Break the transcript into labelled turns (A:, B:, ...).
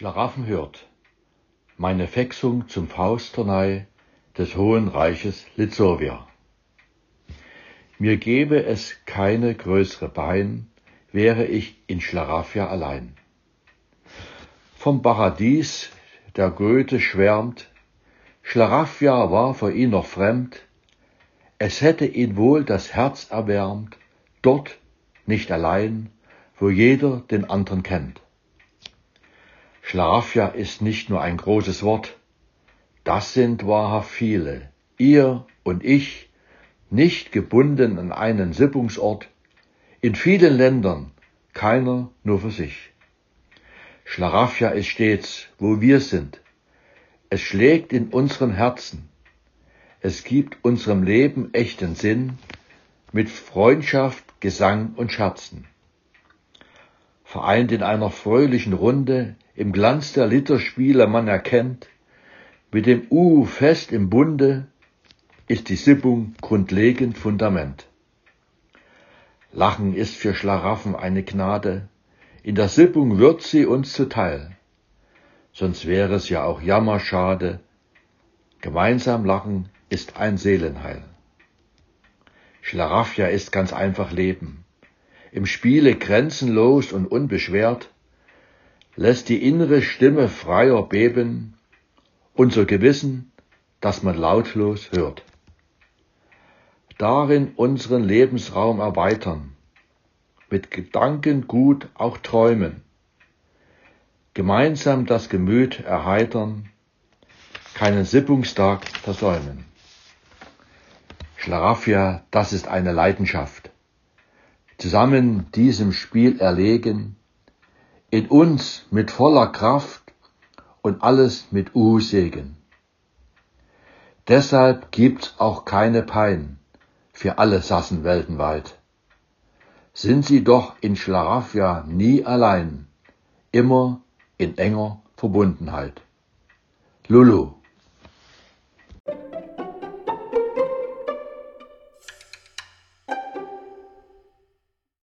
A: Schlaraffen hört, meine Fexung zum Fausternei des Hohen Reiches Litzovia. Mir gäbe es keine größere Bein, wäre ich in Schlaraffia allein. Vom Paradies der Goethe schwärmt, Schlaraffia war für ihn noch fremd, es hätte ihn wohl das Herz erwärmt, dort nicht allein, wo jeder den anderen kennt. Schlafja ist nicht nur ein großes Wort, das sind wahrhaft viele, ihr und ich, nicht gebunden an einen Sippungsort, in vielen Ländern, keiner nur für sich. Schlaraffia ist stets, wo wir sind. Es schlägt in unseren Herzen. Es gibt unserem Leben echten Sinn mit Freundschaft, Gesang und Scherzen. Vereint in einer fröhlichen Runde im Glanz der Litterspiele man erkennt, mit dem U fest im Bunde ist die Sippung grundlegend Fundament. Lachen ist für Schlaraffen eine Gnade, in der Sippung wird sie uns zuteil. Sonst wäre es ja auch jammerschade, gemeinsam lachen ist ein Seelenheil. Schlaraffia ist ganz einfach Leben. Im Spiele grenzenlos und unbeschwert, lässt die innere Stimme freier beben, unser Gewissen, das man lautlos hört. Darin unseren Lebensraum erweitern, mit Gedanken gut auch träumen, gemeinsam das Gemüt erheitern, keinen Sippungstag versäumen. Schlaraffia, das ist eine Leidenschaft. Zusammen diesem Spiel erlegen, in uns mit voller Kraft und alles mit U-Segen. Deshalb gibt's auch keine Pein für alle Sassen weltenweit. Sind sie doch in Schlaraffia nie allein, immer in enger Verbundenheit. Lulu